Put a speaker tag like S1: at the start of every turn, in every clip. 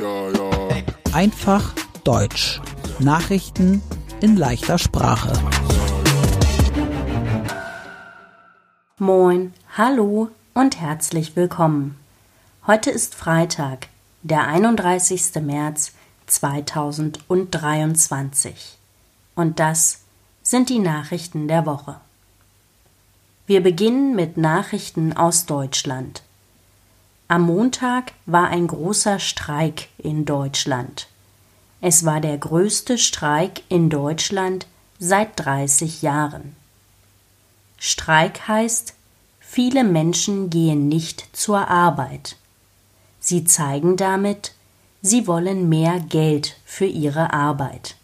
S1: Ja, ja.
S2: Einfach Deutsch. Nachrichten in leichter Sprache.
S3: Moin, hallo und herzlich willkommen. Heute ist Freitag, der 31. März 2023. Und das sind die Nachrichten der Woche. Wir beginnen mit Nachrichten aus Deutschland. Am Montag war ein großer Streik in Deutschland. Es war der größte Streik in Deutschland seit 30 Jahren. Streik heißt, viele Menschen gehen nicht zur Arbeit. Sie zeigen damit, sie wollen mehr Geld für ihre Arbeit.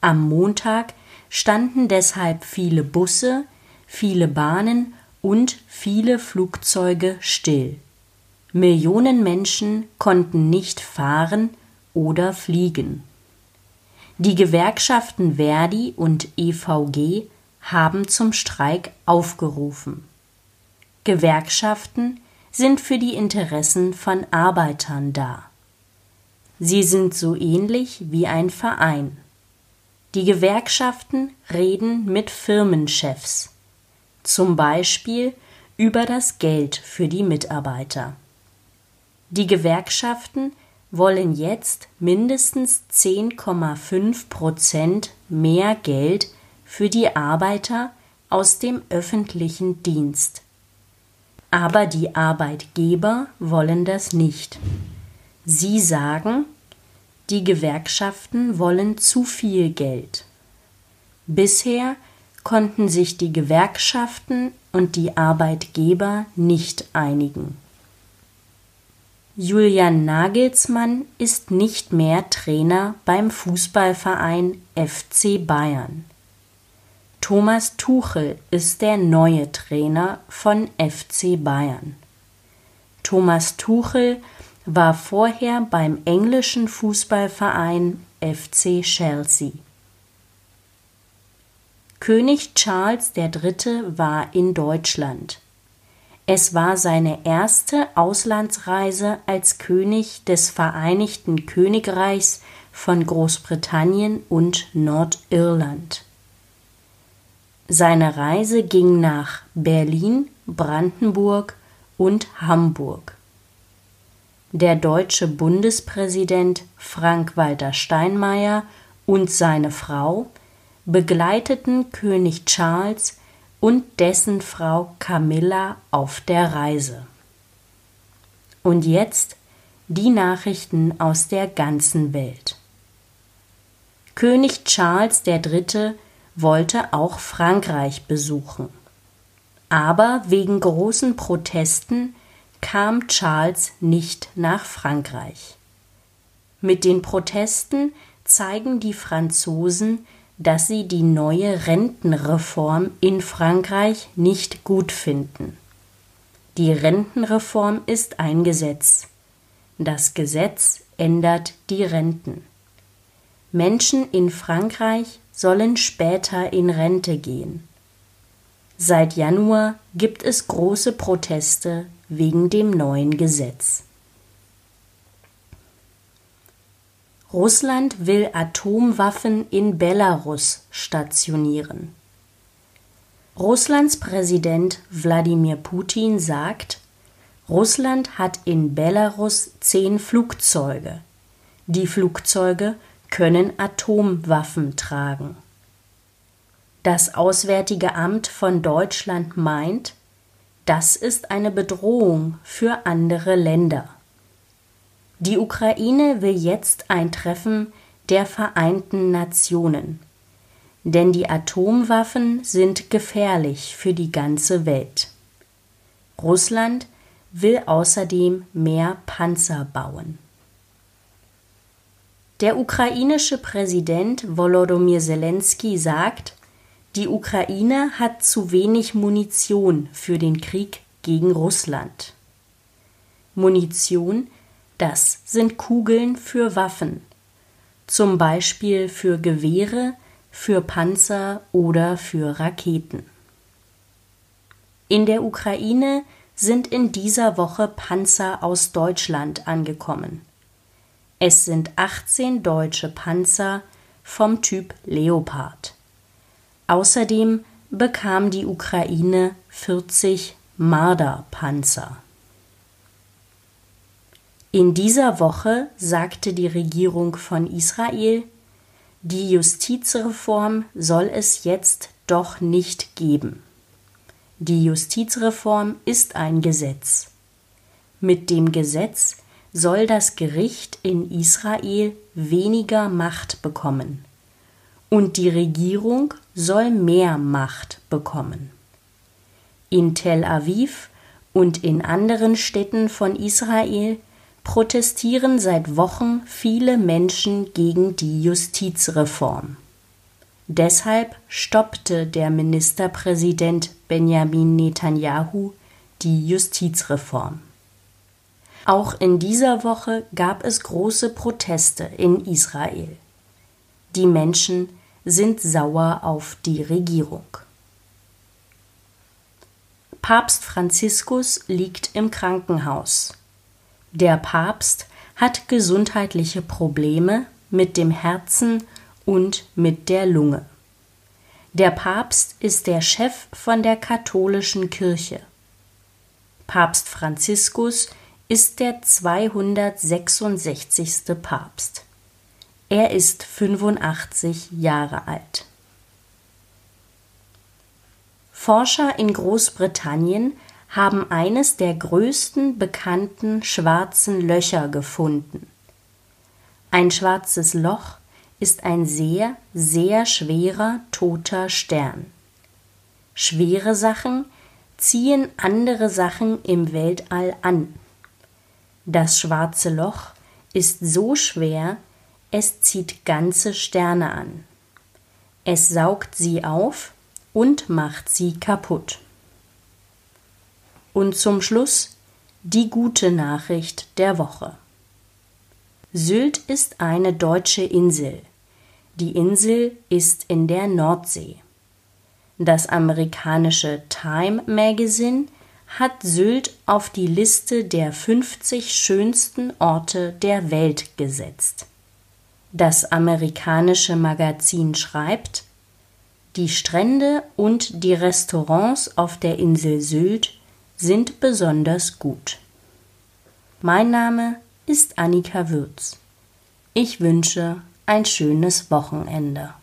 S3: Am Montag standen deshalb viele Busse, viele Bahnen und viele Flugzeuge still. Millionen Menschen konnten nicht fahren oder fliegen. Die Gewerkschaften Verdi und EVG haben zum Streik aufgerufen. Gewerkschaften sind für die Interessen von Arbeitern da. Sie sind so ähnlich wie ein Verein. Die Gewerkschaften reden mit Firmenchefs, zum Beispiel über das Geld für die Mitarbeiter. Die Gewerkschaften wollen jetzt mindestens 10,5 Prozent mehr Geld für die Arbeiter aus dem öffentlichen Dienst. Aber die Arbeitgeber wollen das nicht. Sie sagen, die Gewerkschaften wollen zu viel Geld. Bisher konnten sich die Gewerkschaften und die Arbeitgeber nicht einigen. Julian Nagelsmann ist nicht mehr Trainer beim Fußballverein FC Bayern. Thomas Tuchel ist der neue Trainer von FC Bayern. Thomas Tuchel war vorher beim englischen Fußballverein FC Chelsea. König Charles III. war in Deutschland. Es war seine erste Auslandsreise als König des Vereinigten Königreichs von Großbritannien und Nordirland. Seine Reise ging nach Berlin, Brandenburg und Hamburg. Der deutsche Bundespräsident Frank-Walter Steinmeier und seine Frau begleiteten König Charles und dessen Frau Camilla auf der Reise. Und jetzt die Nachrichten aus der ganzen Welt. König Charles III. wollte auch Frankreich besuchen. Aber wegen großen Protesten kam Charles nicht nach Frankreich. Mit den Protesten zeigen die Franzosen, dass sie die neue Rentenreform in Frankreich nicht gut finden. Die Rentenreform ist ein Gesetz. Das Gesetz ändert die Renten. Menschen in Frankreich sollen später in Rente gehen. Seit Januar gibt es große Proteste wegen dem neuen Gesetz. Russland will Atomwaffen in Belarus stationieren. Russlands Präsident Wladimir Putin sagt, Russland hat in Belarus zehn Flugzeuge. Die Flugzeuge können Atomwaffen tragen. Das Auswärtige Amt von Deutschland meint, das ist eine Bedrohung für andere Länder. Die Ukraine will jetzt ein Treffen der Vereinten Nationen. Denn die Atomwaffen sind gefährlich für die ganze Welt. Russland will außerdem mehr Panzer bauen. Der ukrainische Präsident Volodymyr Zelensky sagt, die Ukraine hat zu wenig Munition für den Krieg gegen Russland. Munition das sind Kugeln für Waffen, zum Beispiel für Gewehre, für Panzer oder für Raketen. In der Ukraine sind in dieser Woche Panzer aus Deutschland angekommen. Es sind 18 deutsche Panzer vom Typ Leopard. Außerdem bekam die Ukraine 40 Marder-Panzer. In dieser Woche sagte die Regierung von Israel, die Justizreform soll es jetzt doch nicht geben. Die Justizreform ist ein Gesetz. Mit dem Gesetz soll das Gericht in Israel weniger Macht bekommen und die Regierung soll mehr Macht bekommen. In Tel Aviv und in anderen Städten von Israel protestieren seit Wochen viele Menschen gegen die Justizreform. Deshalb stoppte der Ministerpräsident Benjamin Netanyahu die Justizreform. Auch in dieser Woche gab es große Proteste in Israel. Die Menschen sind sauer auf die Regierung. Papst Franziskus liegt im Krankenhaus. Der Papst hat gesundheitliche Probleme mit dem Herzen und mit der Lunge. Der Papst ist der Chef von der katholischen Kirche. Papst Franziskus ist der 266. Papst. Er ist 85 Jahre alt. Forscher in Großbritannien haben eines der größten bekannten schwarzen Löcher gefunden. Ein schwarzes Loch ist ein sehr, sehr schwerer toter Stern. Schwere Sachen ziehen andere Sachen im Weltall an. Das schwarze Loch ist so schwer, es zieht ganze Sterne an. Es saugt sie auf und macht sie kaputt. Und zum Schluss die gute Nachricht der Woche. Sylt ist eine deutsche Insel. Die Insel ist in der Nordsee. Das amerikanische Time Magazine hat Sylt auf die Liste der 50 schönsten Orte der Welt gesetzt. Das amerikanische Magazin schreibt, die Strände und die Restaurants auf der Insel Sylt sind besonders gut. Mein Name ist Annika Würz. Ich wünsche ein schönes Wochenende.